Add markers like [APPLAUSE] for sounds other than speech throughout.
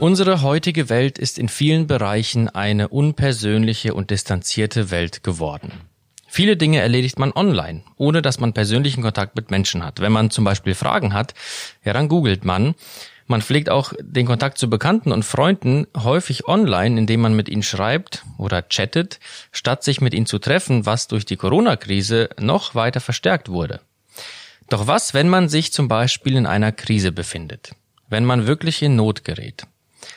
Unsere heutige Welt ist in vielen Bereichen eine unpersönliche und distanzierte Welt geworden. Viele Dinge erledigt man online, ohne dass man persönlichen Kontakt mit Menschen hat. Wenn man zum Beispiel Fragen hat, ja, dann googelt man. Man pflegt auch den Kontakt zu Bekannten und Freunden häufig online, indem man mit ihnen schreibt oder chattet, statt sich mit ihnen zu treffen, was durch die Corona-Krise noch weiter verstärkt wurde. Doch was, wenn man sich zum Beispiel in einer Krise befindet? Wenn man wirklich in Not gerät?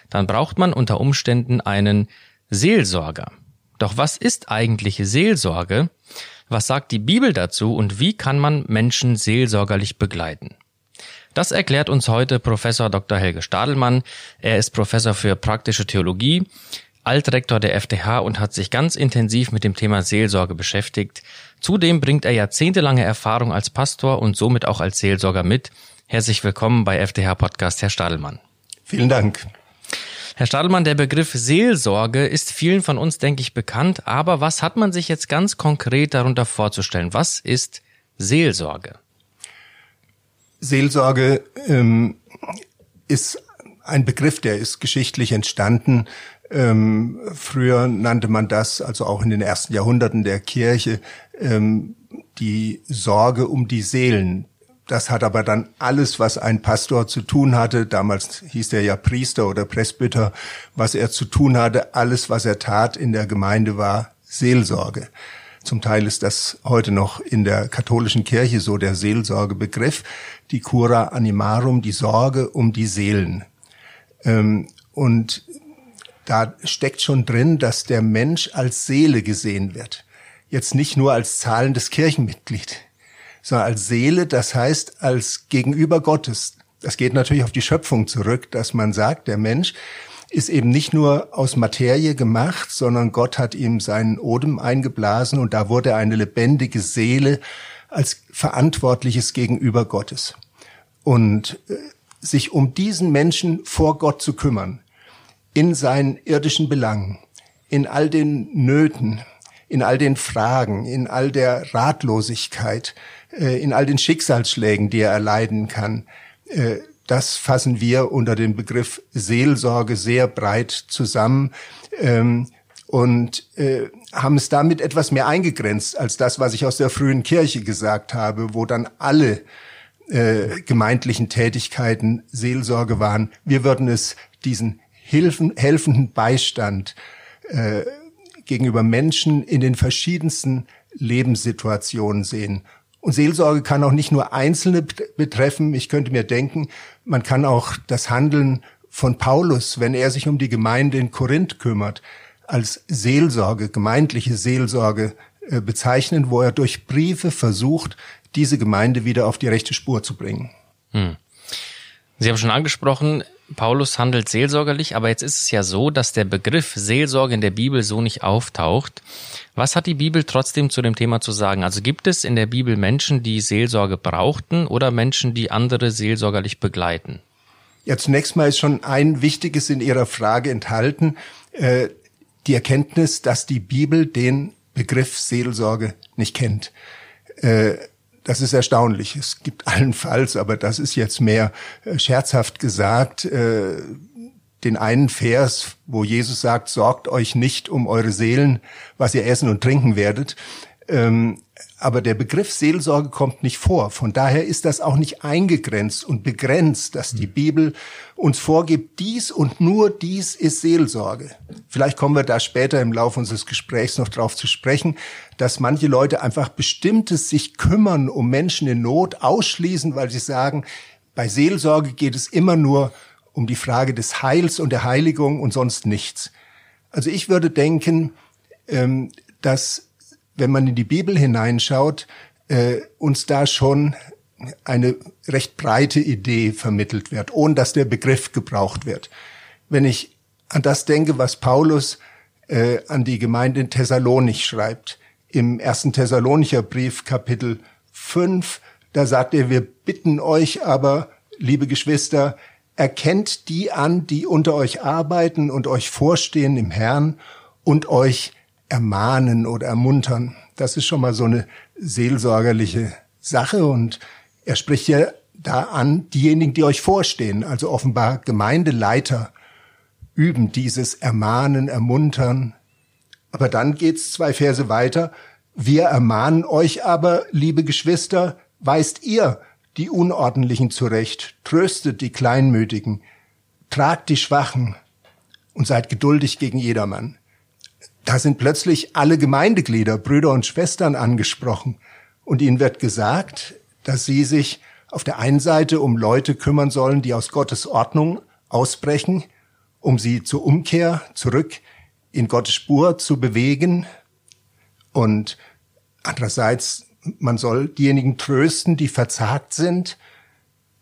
Dann braucht man unter Umständen einen Seelsorger. Doch was ist eigentlich Seelsorge? Was sagt die Bibel dazu und wie kann man Menschen seelsorgerlich begleiten? Das erklärt uns heute Professor Dr. Helge Stadelmann. Er ist Professor für praktische Theologie, Altrektor der FTH und hat sich ganz intensiv mit dem Thema Seelsorge beschäftigt. Zudem bringt er jahrzehntelange Erfahrung als Pastor und somit auch als Seelsorger mit. Herzlich willkommen bei FTH Podcast, Herr Stadelmann. Vielen Dank. Herr Stadelmann, der Begriff Seelsorge ist vielen von uns, denke ich, bekannt. Aber was hat man sich jetzt ganz konkret darunter vorzustellen? Was ist Seelsorge? Seelsorge ähm, ist ein Begriff, der ist geschichtlich entstanden. Ähm, früher nannte man das, also auch in den ersten Jahrhunderten der Kirche, ähm, die Sorge um die Seelen das hat aber dann alles, was ein Pastor zu tun hatte, damals hieß er ja Priester oder Presbyter, was er zu tun hatte, alles, was er tat in der Gemeinde war Seelsorge. Zum Teil ist das heute noch in der katholischen Kirche so der Seelsorgebegriff, die Cura Animarum, die Sorge um die Seelen. Ähm, und da steckt schon drin, dass der Mensch als Seele gesehen wird. Jetzt nicht nur als zahlendes Kirchenmitglied sondern als Seele, das heißt als Gegenüber Gottes. Das geht natürlich auf die Schöpfung zurück, dass man sagt, der Mensch ist eben nicht nur aus Materie gemacht, sondern Gott hat ihm seinen Odem eingeblasen und da wurde eine lebendige Seele als verantwortliches Gegenüber Gottes. Und äh, sich um diesen Menschen vor Gott zu kümmern, in seinen irdischen Belangen, in all den Nöten, in all den Fragen, in all der Ratlosigkeit, äh, in all den Schicksalsschlägen, die er erleiden kann. Äh, das fassen wir unter dem Begriff Seelsorge sehr breit zusammen ähm, und äh, haben es damit etwas mehr eingegrenzt als das, was ich aus der frühen Kirche gesagt habe, wo dann alle gemeindlichen Tätigkeiten Seelsorge waren. Wir würden es diesen Hilfen, helfenden Beistand äh, gegenüber Menschen in den verschiedensten Lebenssituationen sehen. Und Seelsorge kann auch nicht nur Einzelne betreffen. Ich könnte mir denken, man kann auch das Handeln von Paulus, wenn er sich um die Gemeinde in Korinth kümmert, als Seelsorge, gemeindliche Seelsorge äh, bezeichnen, wo er durch Briefe versucht, diese Gemeinde wieder auf die rechte Spur zu bringen. Hm. Sie haben schon angesprochen, Paulus handelt seelsorgerlich, aber jetzt ist es ja so, dass der Begriff Seelsorge in der Bibel so nicht auftaucht. Was hat die Bibel trotzdem zu dem Thema zu sagen? Also gibt es in der Bibel Menschen, die Seelsorge brauchten oder Menschen, die andere seelsorgerlich begleiten? Ja, zunächst mal ist schon ein Wichtiges in Ihrer Frage enthalten, äh, die Erkenntnis, dass die Bibel den Begriff Seelsorge nicht kennt. Äh, das ist erstaunlich. Es gibt [LAUGHS] allenfalls, aber das ist jetzt mehr äh, scherzhaft gesagt, äh, den einen Vers, wo Jesus sagt, sorgt euch nicht um eure Seelen, was ihr essen und trinken werdet. Ähm, aber der Begriff Seelsorge kommt nicht vor. Von daher ist das auch nicht eingegrenzt und begrenzt, dass die Bibel uns vorgibt, dies und nur dies ist Seelsorge. Vielleicht kommen wir da später im Laufe unseres Gesprächs noch drauf zu sprechen, dass manche Leute einfach bestimmtes sich kümmern um Menschen in Not ausschließen, weil sie sagen, bei Seelsorge geht es immer nur um die Frage des Heils und der Heiligung und sonst nichts. Also ich würde denken, ähm, dass wenn man in die Bibel hineinschaut, äh, uns da schon eine recht breite Idee vermittelt wird, ohne dass der Begriff gebraucht wird. Wenn ich an das denke, was Paulus äh, an die Gemeinde in Thessalonich schreibt, im ersten Thessalonicher Brief Kapitel 5, da sagt er, wir bitten euch aber, liebe Geschwister, erkennt die an, die unter euch arbeiten und euch vorstehen im Herrn und euch ermahnen oder ermuntern. Das ist schon mal so eine seelsorgerliche Sache und er spricht ja da an diejenigen, die euch vorstehen, also offenbar Gemeindeleiter üben dieses Ermahnen, Ermuntern. Aber dann geht's zwei Verse weiter. Wir ermahnen euch aber, liebe Geschwister, weist ihr die Unordentlichen zurecht, tröstet die Kleinmütigen, tragt die Schwachen und seid geduldig gegen jedermann. Da sind plötzlich alle Gemeindeglieder, Brüder und Schwestern angesprochen und ihnen wird gesagt, dass sie sich auf der einen Seite um Leute kümmern sollen, die aus Gottes Ordnung ausbrechen, um sie zur Umkehr zurück in Gottes Spur zu bewegen und andererseits man soll diejenigen trösten, die verzagt sind.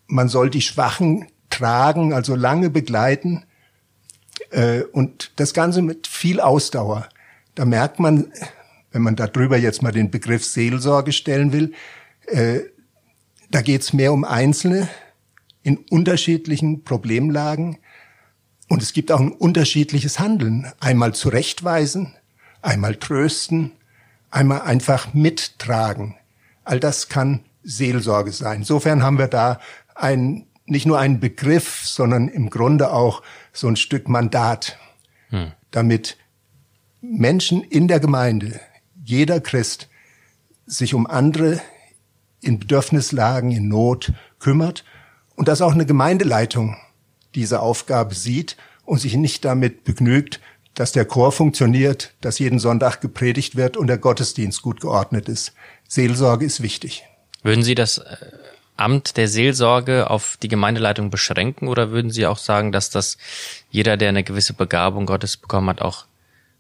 Man soll die Schwachen tragen, also lange begleiten. Äh, und das Ganze mit viel Ausdauer. Da merkt man, wenn man darüber jetzt mal den Begriff Seelsorge stellen will, äh, da geht es mehr um Einzelne in unterschiedlichen Problemlagen. Und es gibt auch ein unterschiedliches Handeln. Einmal zurechtweisen, einmal trösten, einmal einfach mittragen. All das kann Seelsorge sein. Insofern haben wir da ein, nicht nur einen Begriff, sondern im Grunde auch so ein Stück Mandat, hm. damit Menschen in der Gemeinde, jeder Christ, sich um andere in Bedürfnislagen, in Not kümmert und dass auch eine Gemeindeleitung diese Aufgabe sieht und sich nicht damit begnügt, dass der Chor funktioniert, dass jeden Sonntag gepredigt wird und der Gottesdienst gut geordnet ist. Seelsorge ist wichtig. Würden Sie das äh, Amt der Seelsorge auf die Gemeindeleitung beschränken oder würden Sie auch sagen, dass das jeder, der eine gewisse Begabung Gottes bekommen hat, auch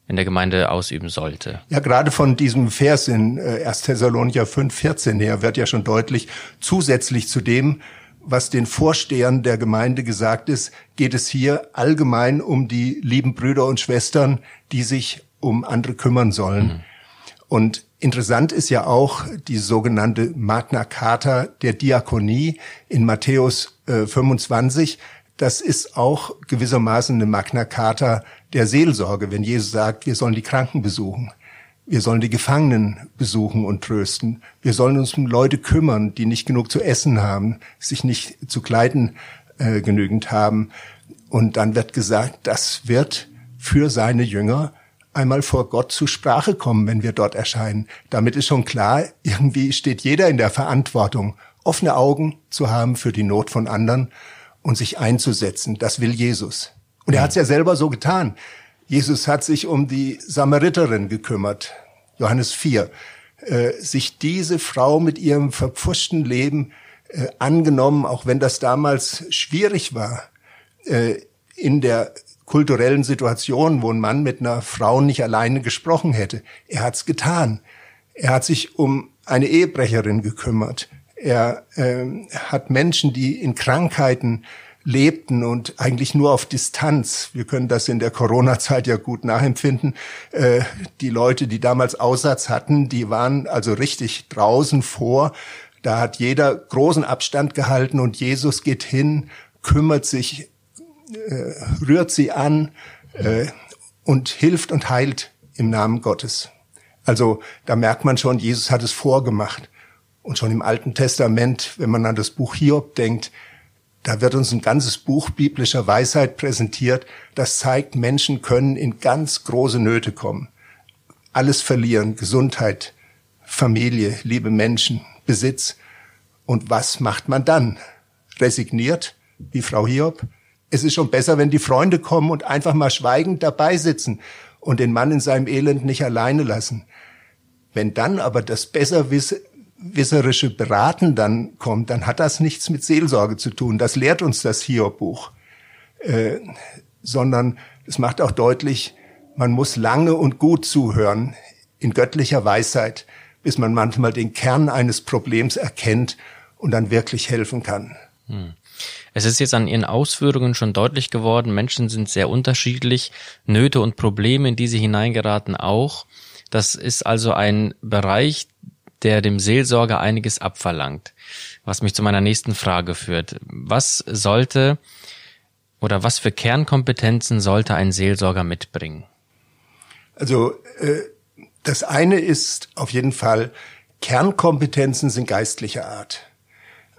in der Gemeinde ausüben sollte. Ja, gerade von diesem Vers in 1. Äh, Thessalonicher 5, 14 her wird ja schon deutlich, zusätzlich zu dem, was den Vorstehern der Gemeinde gesagt ist, geht es hier allgemein um die lieben Brüder und Schwestern, die sich um andere kümmern sollen. Mhm. Und interessant ist ja auch die sogenannte Magna Carta der Diakonie in Matthäus äh, 25. Das ist auch gewissermaßen eine Magna Carta der Seelsorge, wenn Jesus sagt, wir sollen die Kranken besuchen. Wir sollen die Gefangenen besuchen und trösten. Wir sollen uns um Leute kümmern, die nicht genug zu essen haben, sich nicht zu kleiden äh, genügend haben. Und dann wird gesagt, das wird für seine Jünger einmal vor Gott zu Sprache kommen, wenn wir dort erscheinen. Damit ist schon klar, irgendwie steht jeder in der Verantwortung, offene Augen zu haben für die Not von anderen und sich einzusetzen. Das will Jesus. Und er hat es ja selber so getan. Jesus hat sich um die Samariterin gekümmert, Johannes 4, äh, sich diese Frau mit ihrem verpfuschten Leben äh, angenommen, auch wenn das damals schwierig war, äh, in der kulturellen Situation, wo ein Mann mit einer Frau nicht alleine gesprochen hätte. Er hat's getan. Er hat sich um eine Ehebrecherin gekümmert. Er äh, hat Menschen, die in Krankheiten lebten und eigentlich nur auf Distanz. Wir können das in der Corona-Zeit ja gut nachempfinden. Äh, die Leute, die damals Aussatz hatten, die waren also richtig draußen vor. Da hat jeder großen Abstand gehalten und Jesus geht hin, kümmert sich, rührt sie an äh, und hilft und heilt im Namen Gottes. Also da merkt man schon, Jesus hat es vorgemacht. Und schon im Alten Testament, wenn man an das Buch Hiob denkt, da wird uns ein ganzes Buch biblischer Weisheit präsentiert, das zeigt, Menschen können in ganz große Nöte kommen. Alles verlieren, Gesundheit, Familie, liebe Menschen, Besitz. Und was macht man dann? Resigniert, wie Frau Hiob? Es ist schon besser, wenn die Freunde kommen und einfach mal schweigend dabei sitzen und den Mann in seinem Elend nicht alleine lassen. Wenn dann aber das Besserwisse, wisserische Beraten dann kommt, dann hat das nichts mit Seelsorge zu tun. Das lehrt uns das Hiob-Buch. Äh, sondern es macht auch deutlich, man muss lange und gut zuhören, in göttlicher Weisheit, bis man manchmal den Kern eines Problems erkennt und dann wirklich helfen kann. Hm. Es ist jetzt an Ihren Ausführungen schon deutlich geworden, Menschen sind sehr unterschiedlich, Nöte und Probleme, in die sie hineingeraten, auch. Das ist also ein Bereich, der dem Seelsorger einiges abverlangt. Was mich zu meiner nächsten Frage führt. Was sollte oder was für Kernkompetenzen sollte ein Seelsorger mitbringen? Also äh, das eine ist auf jeden Fall, Kernkompetenzen sind geistlicher Art.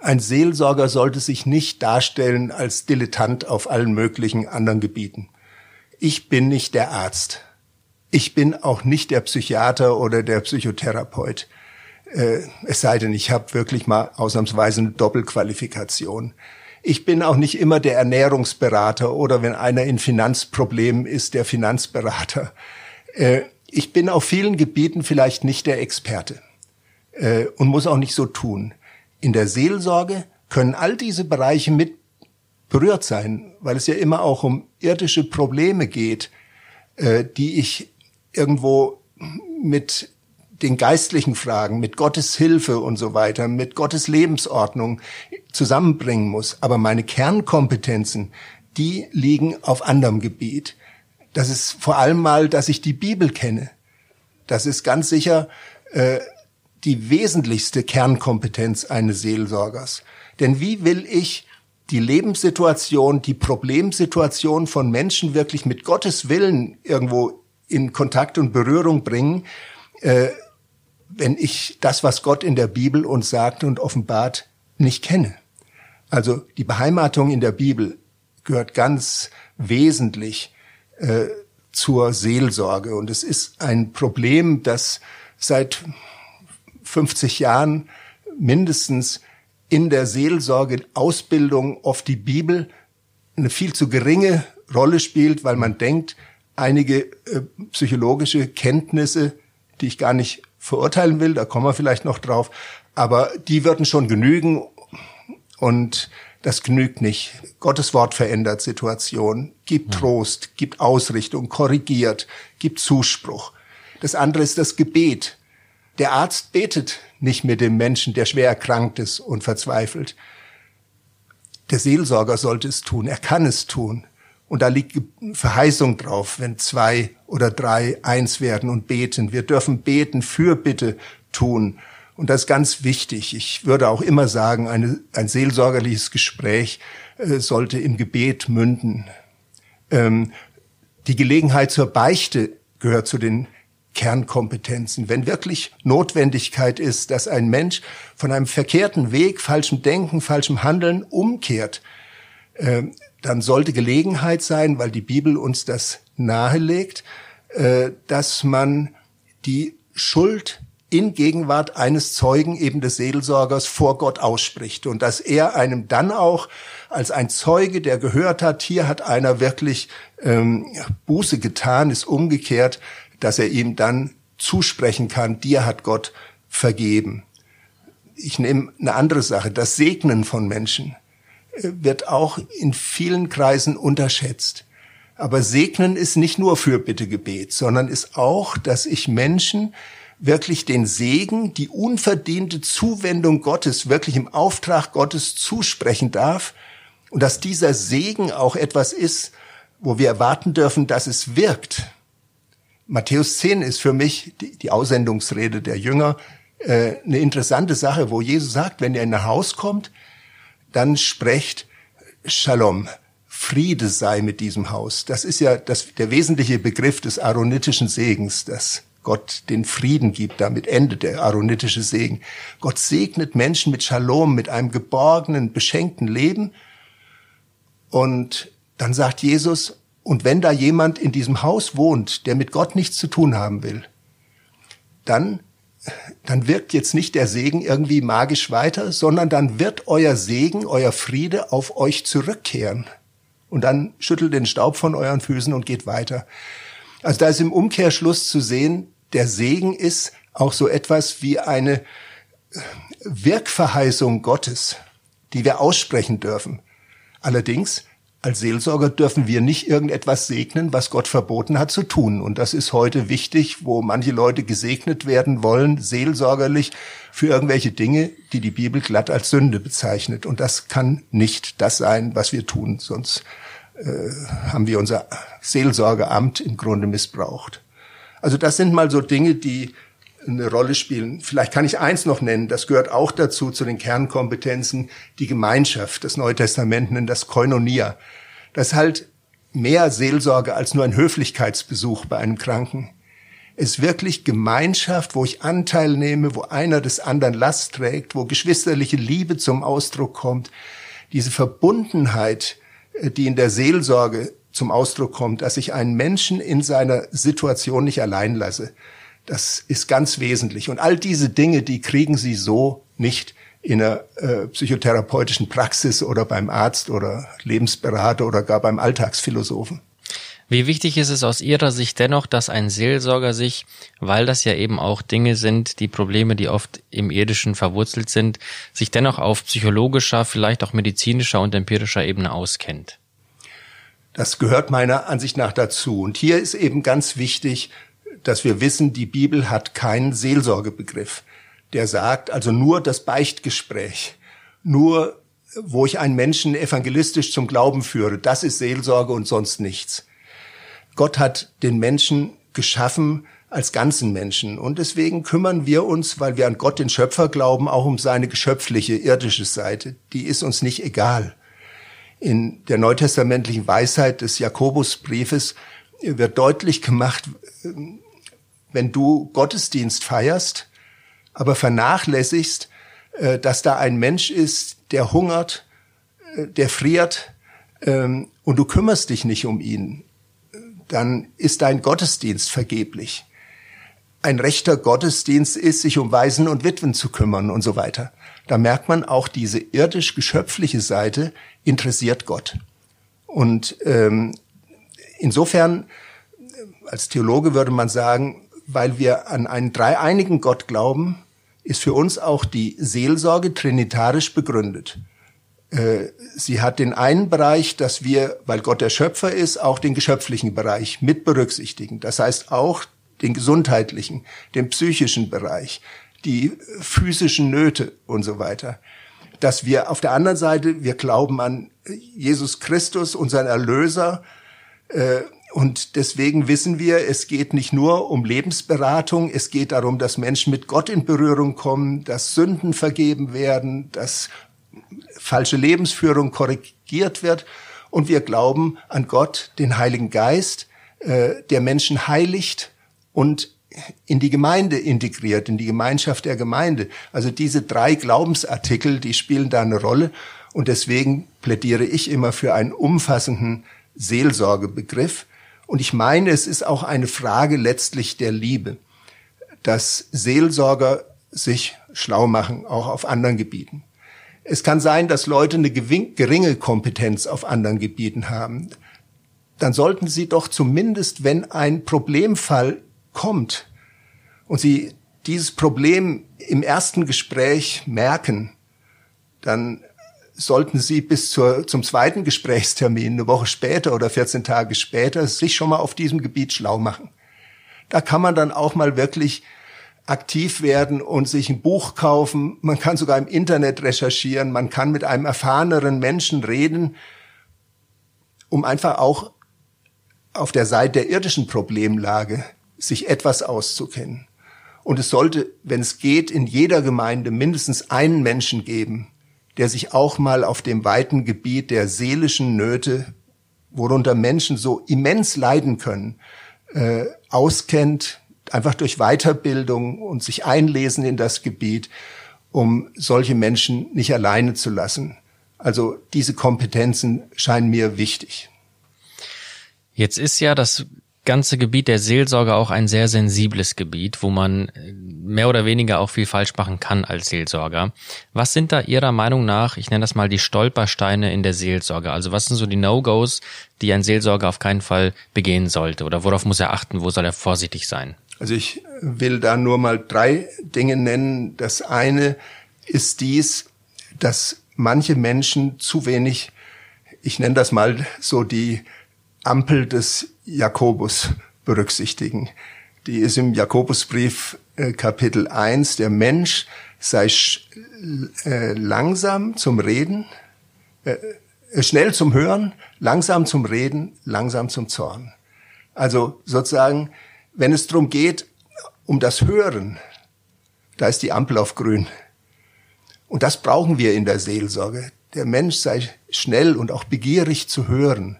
Ein Seelsorger sollte sich nicht darstellen als Dilettant auf allen möglichen anderen Gebieten. ich bin nicht der Arzt. Ich bin auch nicht der Psychiater oder der Psychotherapeut. Äh, es sei denn, ich habe wirklich mal ausnahmsweise eine Doppelqualifikation. Ich bin auch nicht immer der Ernährungsberater oder wenn einer in Finanzproblemen ist, der Finanzberater. Äh, ich bin auf vielen Gebieten vielleicht nicht der Experte äh, und muss auch nicht so tun. In der Seelsorge können all diese Bereiche mit berührt sein, weil es ja immer auch um irdische Probleme geht, äh, die ich irgendwo mit den geistlichen Fragen, mit Gottes Hilfe und so weiter, mit Gottes Lebensordnung zusammenbringen muss. Aber meine Kernkompetenzen, die liegen auf anderem Gebiet. Das ist vor allem mal, dass ich die Bibel kenne. Das ist ganz sicher äh, die wesentlichste Kernkompetenz eines Seelsorgers. Denn wie will ich die Lebenssituation, die Problemsituation von Menschen wirklich mit Gottes Willen irgendwo in Kontakt und Berührung bringen, äh, wenn ich das, was Gott in der Bibel uns sagt und offenbart, nicht kenne. Also die Beheimatung in der Bibel gehört ganz wesentlich äh, zur Seelsorge. Und es ist ein Problem, das seit 50 Jahren mindestens in der Seelsorge Ausbildung oft die Bibel eine viel zu geringe Rolle spielt, weil man denkt, einige äh, psychologische Kenntnisse, die ich gar nicht verurteilen will, da kommen wir vielleicht noch drauf, aber die würden schon genügen und das genügt nicht. Gottes Wort verändert Situationen, gibt Trost, gibt Ausrichtung, korrigiert, gibt Zuspruch. Das andere ist das Gebet. Der Arzt betet nicht mit dem Menschen, der schwer erkrankt ist und verzweifelt. Der Seelsorger sollte es tun, er kann es tun. Und da liegt Verheißung drauf, wenn zwei oder drei eins werden und beten. Wir dürfen beten, für Bitte tun. Und das ist ganz wichtig. Ich würde auch immer sagen, eine, ein seelsorgerliches Gespräch äh, sollte im Gebet münden. Ähm, die Gelegenheit zur Beichte gehört zu den Kernkompetenzen. Wenn wirklich Notwendigkeit ist, dass ein Mensch von einem verkehrten Weg, falschem Denken, falschem Handeln umkehrt, äh, dann sollte Gelegenheit sein, weil die Bibel uns das nahelegt, äh, dass man die Schuld in Gegenwart eines Zeugen, eben des Seelsorgers, vor Gott ausspricht und dass er einem dann auch als ein Zeuge, der gehört hat, hier hat einer wirklich ähm, Buße getan, ist umgekehrt, dass er ihm dann zusprechen kann, dir hat Gott vergeben. Ich nehme eine andere Sache, das Segnen von Menschen äh, wird auch in vielen Kreisen unterschätzt. Aber Segnen ist nicht nur Fürbittegebet, sondern ist auch, dass ich Menschen wirklich den Segen, die unverdiente Zuwendung Gottes wirklich im Auftrag Gottes zusprechen darf und dass dieser Segen auch etwas ist, wo wir erwarten dürfen, dass es wirkt. Matthäus 10 ist für mich die, die Aussendungsrede der Jünger äh, eine interessante Sache, wo Jesus sagt, wenn ihr in ein Haus kommt, dann sprecht Shalom, Friede sei mit diesem Haus. Das ist ja das, der wesentliche Begriff des aaronitischen Segens, dass Gott den Frieden gibt. Damit endet der aaronitische Segen. Gott segnet Menschen mit Shalom, mit einem geborgenen, beschenkten Leben. Und dann sagt Jesus, und wenn da jemand in diesem Haus wohnt, der mit Gott nichts zu tun haben will, dann, dann wirkt jetzt nicht der Segen irgendwie magisch weiter, sondern dann wird euer Segen, euer Friede auf euch zurückkehren. Und dann schüttelt den Staub von euren Füßen und geht weiter. Also da ist im Umkehrschluss zu sehen, der Segen ist auch so etwas wie eine Wirkverheißung Gottes, die wir aussprechen dürfen. Allerdings als Seelsorger dürfen wir nicht irgendetwas segnen, was Gott verboten hat zu tun. Und das ist heute wichtig, wo manche Leute gesegnet werden wollen, seelsorgerlich, für irgendwelche Dinge, die die Bibel glatt als Sünde bezeichnet. Und das kann nicht das sein, was wir tun. Sonst äh, haben wir unser Seelsorgeamt im Grunde missbraucht. Also das sind mal so Dinge, die eine Rolle spielen. Vielleicht kann ich eins noch nennen, das gehört auch dazu, zu den Kernkompetenzen, die Gemeinschaft. Das Neue Testament nennt das Koinonia. Das ist halt mehr Seelsorge als nur ein Höflichkeitsbesuch bei einem Kranken. Es ist wirklich Gemeinschaft, wo ich Anteil nehme, wo einer des anderen Last trägt, wo geschwisterliche Liebe zum Ausdruck kommt. Diese Verbundenheit, äh, die in der Seelsorge zum Ausdruck kommt, dass ich einen Menschen in seiner Situation nicht allein lasse. Das ist ganz wesentlich. Und all diese Dinge, die kriegen Sie so nicht in einer äh, psychotherapeutischen Praxis oder beim Arzt oder Lebensberater oder gar beim Alltagsphilosophen. Wie wichtig ist es aus Ihrer Sicht dennoch, dass ein Seelsorger sich, weil das ja eben auch Dinge sind, die Probleme, die oft im Irdischen verwurzelt sind, sich dennoch auf psychologischer, vielleicht auch medizinischer und empirischer Ebene auskennt? Das gehört meiner Ansicht nach dazu. Und hier ist eben ganz wichtig, dass wir wissen, die Bibel hat keinen Seelsorgebegriff, der sagt, also nur das Beichtgespräch, nur wo ich einen Menschen evangelistisch zum Glauben führe, das ist Seelsorge und sonst nichts. Gott hat den Menschen geschaffen als ganzen Menschen. Und deswegen kümmern wir uns, weil wir an Gott, den Schöpfer, glauben, auch um seine geschöpfliche, irdische Seite. Die ist uns nicht egal. In der neutestamentlichen Weisheit des Jakobusbriefes wird deutlich gemacht, wenn du Gottesdienst feierst, aber vernachlässigst, äh, dass da ein Mensch ist, der hungert, äh, der friert, ähm, und du kümmerst dich nicht um ihn, dann ist dein Gottesdienst vergeblich. Ein rechter Gottesdienst ist, sich um Waisen und Witwen zu kümmern und so weiter. Da merkt man auch diese irdisch-geschöpfliche Seite interessiert Gott. Und ähm, insofern, als Theologe würde man sagen, weil wir an einen dreieinigen Gott glauben, ist für uns auch die Seelsorge trinitarisch begründet. Äh, sie hat den einen Bereich, dass wir, weil Gott der Schöpfer ist, auch den geschöpflichen Bereich mit berücksichtigen. Das heißt auch den gesundheitlichen, den psychischen Bereich, die physischen Nöte und so weiter. Dass wir auf der anderen Seite, wir glauben an Jesus Christus, unseren Erlöser, äh, und deswegen wissen wir, es geht nicht nur um Lebensberatung, es geht darum, dass Menschen mit Gott in Berührung kommen, dass Sünden vergeben werden, dass falsche Lebensführung korrigiert wird. Und wir glauben an Gott, den Heiligen Geist, äh, der Menschen heiligt und in die Gemeinde integriert, in die Gemeinschaft der Gemeinde. Also diese drei Glaubensartikel, die spielen da eine Rolle. Und deswegen plädiere ich immer für einen umfassenden Seelsorgebegriff. Und ich meine, es ist auch eine Frage letztlich der Liebe, dass Seelsorger sich schlau machen, auch auf anderen Gebieten. Es kann sein, dass Leute eine geringe Kompetenz auf anderen Gebieten haben. Dann sollten sie doch zumindest, wenn ein Problemfall kommt und sie dieses Problem im ersten Gespräch merken, dann sollten Sie bis zur, zum zweiten Gesprächstermin, eine Woche später oder 14 Tage später, sich schon mal auf diesem Gebiet schlau machen. Da kann man dann auch mal wirklich aktiv werden und sich ein Buch kaufen. Man kann sogar im Internet recherchieren. Man kann mit einem erfahreneren Menschen reden, um einfach auch auf der Seite der irdischen Problemlage sich etwas auszukennen. Und es sollte, wenn es geht, in jeder Gemeinde mindestens einen Menschen geben, der sich auch mal auf dem weiten Gebiet der seelischen Nöte, worunter Menschen so immens leiden können, äh, auskennt, einfach durch Weiterbildung und sich einlesen in das Gebiet, um solche Menschen nicht alleine zu lassen. Also diese Kompetenzen scheinen mir wichtig. Jetzt ist ja das ganze Gebiet der Seelsorge auch ein sehr sensibles Gebiet, wo man äh, mehr oder weniger auch viel falsch machen kann als Seelsorger. Was sind da Ihrer Meinung nach, ich nenne das mal die Stolpersteine in der Seelsorge? Also was sind so die No-Gos, die ein Seelsorger auf keinen Fall begehen sollte? Oder worauf muss er achten? Wo soll er vorsichtig sein? Also ich will da nur mal drei Dinge nennen. Das eine ist dies, dass manche Menschen zu wenig, ich nenne das mal so die Ampel des Jakobus berücksichtigen. Die ist im Jakobusbrief äh, Kapitel 1, der Mensch sei äh, langsam zum Reden, äh, äh, schnell zum Hören, langsam zum Reden, langsam zum Zorn. Also sozusagen, wenn es darum geht, um das Hören, da ist die Ampel auf grün. Und das brauchen wir in der Seelsorge. Der Mensch sei schnell und auch begierig zu hören.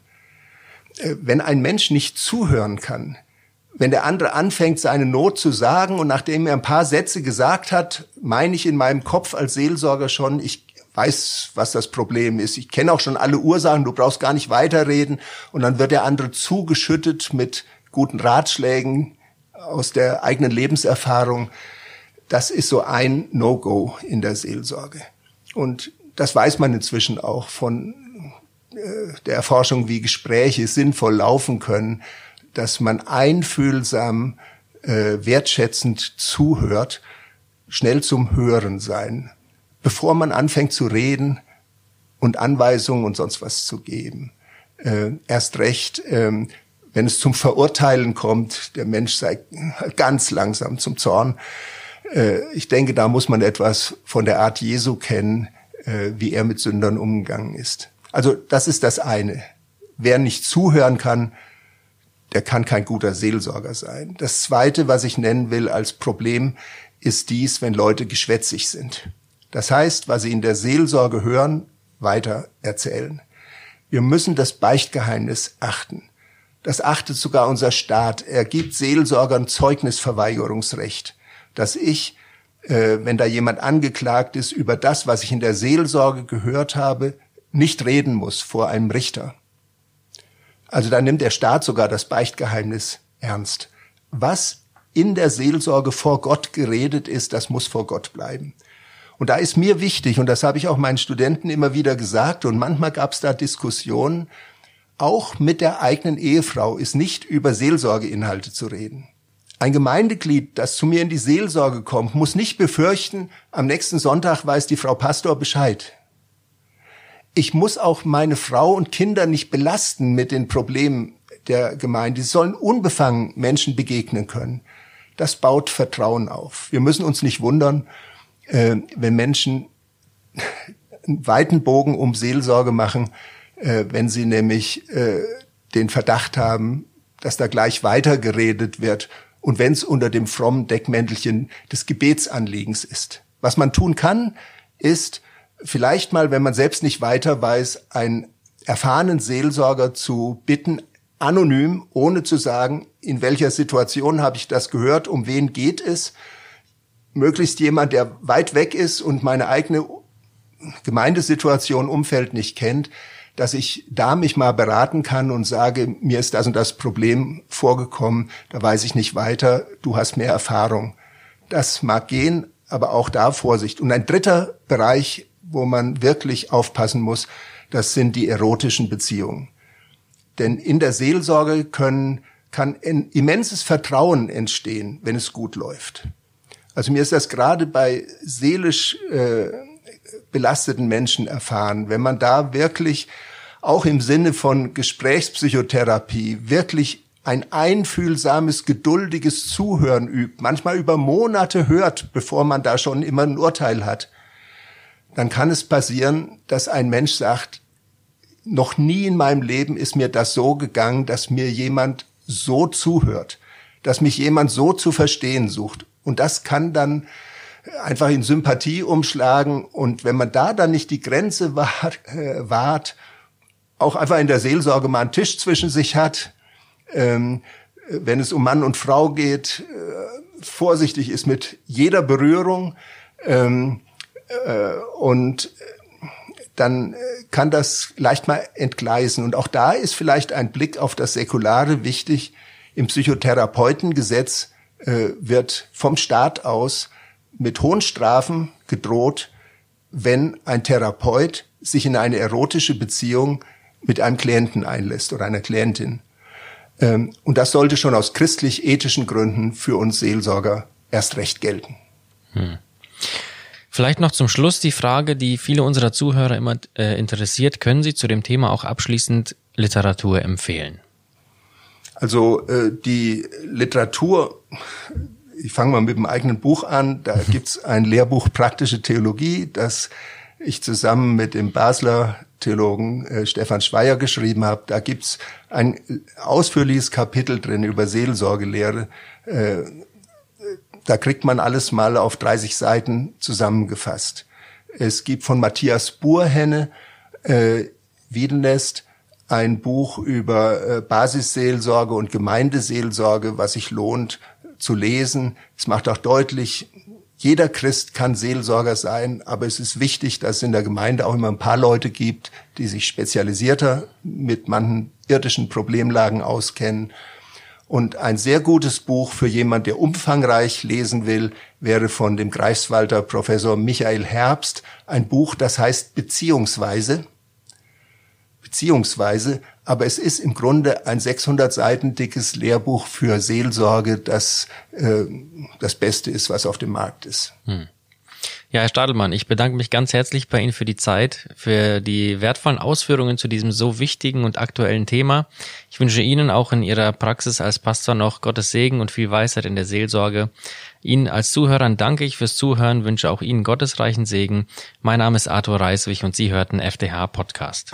Äh, wenn ein Mensch nicht zuhören kann, wenn der andere anfängt, seine Not zu sagen und nachdem er ein paar Sätze gesagt hat, meine ich in meinem Kopf als Seelsorger schon, ich weiß, was das Problem ist. Ich kenne auch schon alle Ursachen, du brauchst gar nicht weiterreden. Und dann wird der andere zugeschüttet mit guten Ratschlägen aus der eigenen Lebenserfahrung. Das ist so ein No-Go in der Seelsorge. Und das weiß man inzwischen auch von der Erforschung, wie Gespräche sinnvoll laufen können, dass man einfühlsam, äh, wertschätzend zuhört, schnell zum Hören sein bevor man anfängt zu reden und Anweisungen und sonst was zu geben. Äh, erst recht, ähm, wenn es zum Verurteilen kommt, der Mensch sei ganz langsam zum Zorn. Äh, ich denke, da muss man etwas von der Art Jesu kennen, äh, wie er mit Sündern umgegangen ist. Also das ist das eine. Wer nicht zuhören kann, der kann kein guter Seelsorger sein. Das zweite, was ich nennen will als Problem, ist dies, wenn Leute geschwätzig sind. Das heißt, was sie in der Seelsorge hören, weiter erzählen. Wir müssen das Beichtgeheimnis achten. Das achtet sogar unser Staat. Er gibt Seelsorgern Zeugnisverweigerungsrecht, dass ich, äh, wenn da jemand angeklagt ist, über das, was ich in der Seelsorge gehört habe, nicht reden muss vor einem Richter. Also da nimmt der Staat sogar das Beichtgeheimnis ernst. Was in der Seelsorge vor Gott geredet ist, das muss vor Gott bleiben. Und da ist mir wichtig, und das habe ich auch meinen Studenten immer wieder gesagt, und manchmal gab es da Diskussionen, auch mit der eigenen Ehefrau ist nicht über Seelsorgeinhalte zu reden. Ein Gemeindeglied, das zu mir in die Seelsorge kommt, muss nicht befürchten, am nächsten Sonntag weiß die Frau Pastor Bescheid. Ich muss auch meine Frau und Kinder nicht belasten mit den Problemen der Gemeinde. Sie sollen unbefangen Menschen begegnen können. Das baut Vertrauen auf. Wir müssen uns nicht wundern, äh, wenn Menschen [LAUGHS] einen weiten Bogen um Seelsorge machen, äh, wenn sie nämlich äh, den Verdacht haben, dass da gleich weitergeredet wird und wenn es unter dem frommen Deckmäntelchen des Gebetsanliegens ist. Was man tun kann, ist vielleicht mal, wenn man selbst nicht weiter weiß, einen erfahrenen Seelsorger zu bitten, anonym, ohne zu sagen, in welcher Situation habe ich das gehört, um wen geht es, möglichst jemand, der weit weg ist und meine eigene Gemeindesituation, Umfeld nicht kennt, dass ich da mich mal beraten kann und sage, mir ist das und das Problem vorgekommen, da weiß ich nicht weiter, du hast mehr Erfahrung. Das mag gehen, aber auch da Vorsicht. Und ein dritter Bereich, wo man wirklich aufpassen muss, das sind die erotischen Beziehungen. Denn in der Seelsorge können, kann ein immenses Vertrauen entstehen, wenn es gut läuft. Also mir ist das gerade bei seelisch äh, belasteten Menschen erfahren, wenn man da wirklich auch im Sinne von Gesprächspsychotherapie wirklich ein einfühlsames, geduldiges Zuhören übt, manchmal über Monate hört, bevor man da schon immer ein Urteil hat, dann kann es passieren, dass ein Mensch sagt, noch nie in meinem Leben ist mir das so gegangen, dass mir jemand so zuhört, dass mich jemand so zu verstehen sucht. Und das kann dann einfach in Sympathie umschlagen. Und wenn man da dann nicht die Grenze [LAUGHS] wahrt, äh, wahrt auch einfach in der Seelsorge mal einen Tisch zwischen sich hat, ähm, wenn es um Mann und Frau geht, äh, vorsichtig ist mit jeder Berührung ähm, äh, und dann kann das leicht mal entgleisen. Und auch da ist vielleicht ein Blick auf das Säkulare wichtig. Im Psychotherapeutengesetz äh, wird vom Staat aus mit hohen Strafen gedroht, wenn ein Therapeut sich in eine erotische Beziehung mit einem Klienten einlässt oder einer Klientin. Ähm, und das sollte schon aus christlich-ethischen Gründen für uns Seelsorger erst recht gelten. Hm. Vielleicht noch zum Schluss die Frage, die viele unserer Zuhörer immer äh, interessiert. Können Sie zu dem Thema auch abschließend Literatur empfehlen? Also äh, die Literatur, ich fange mal mit dem eigenen Buch an, da gibt's ein Lehrbuch Praktische Theologie, das ich zusammen mit dem Basler Theologen äh, Stefan Schweier geschrieben habe. Da gibt's ein ausführliches Kapitel drin über Seelsorgelehre. Äh, da kriegt man alles mal auf 30 Seiten zusammengefasst. Es gibt von Matthias Burhenne äh, Wiedenest ein Buch über äh, Basisseelsorge und Gemeindeseelsorge, was sich lohnt zu lesen. Es macht auch deutlich, jeder Christ kann Seelsorger sein, aber es ist wichtig, dass es in der Gemeinde auch immer ein paar Leute gibt, die sich spezialisierter mit manchen irdischen Problemlagen auskennen. Und ein sehr gutes Buch für jemand, der umfangreich lesen will, wäre von dem Greifswalder Professor Michael Herbst ein Buch, das heißt Beziehungsweise. Beziehungsweise, aber es ist im Grunde ein 600 Seiten dickes Lehrbuch für Seelsorge, das äh, das Beste ist, was auf dem Markt ist. Hm. Ja, Herr Stadelmann, ich bedanke mich ganz herzlich bei Ihnen für die Zeit, für die wertvollen Ausführungen zu diesem so wichtigen und aktuellen Thema. Ich wünsche Ihnen auch in Ihrer Praxis als Pastor noch Gottes Segen und viel Weisheit in der Seelsorge. Ihnen als Zuhörern danke ich fürs Zuhören, wünsche auch Ihnen gottesreichen Segen. Mein Name ist Arthur Reiswig und Sie hörten FDH Podcast.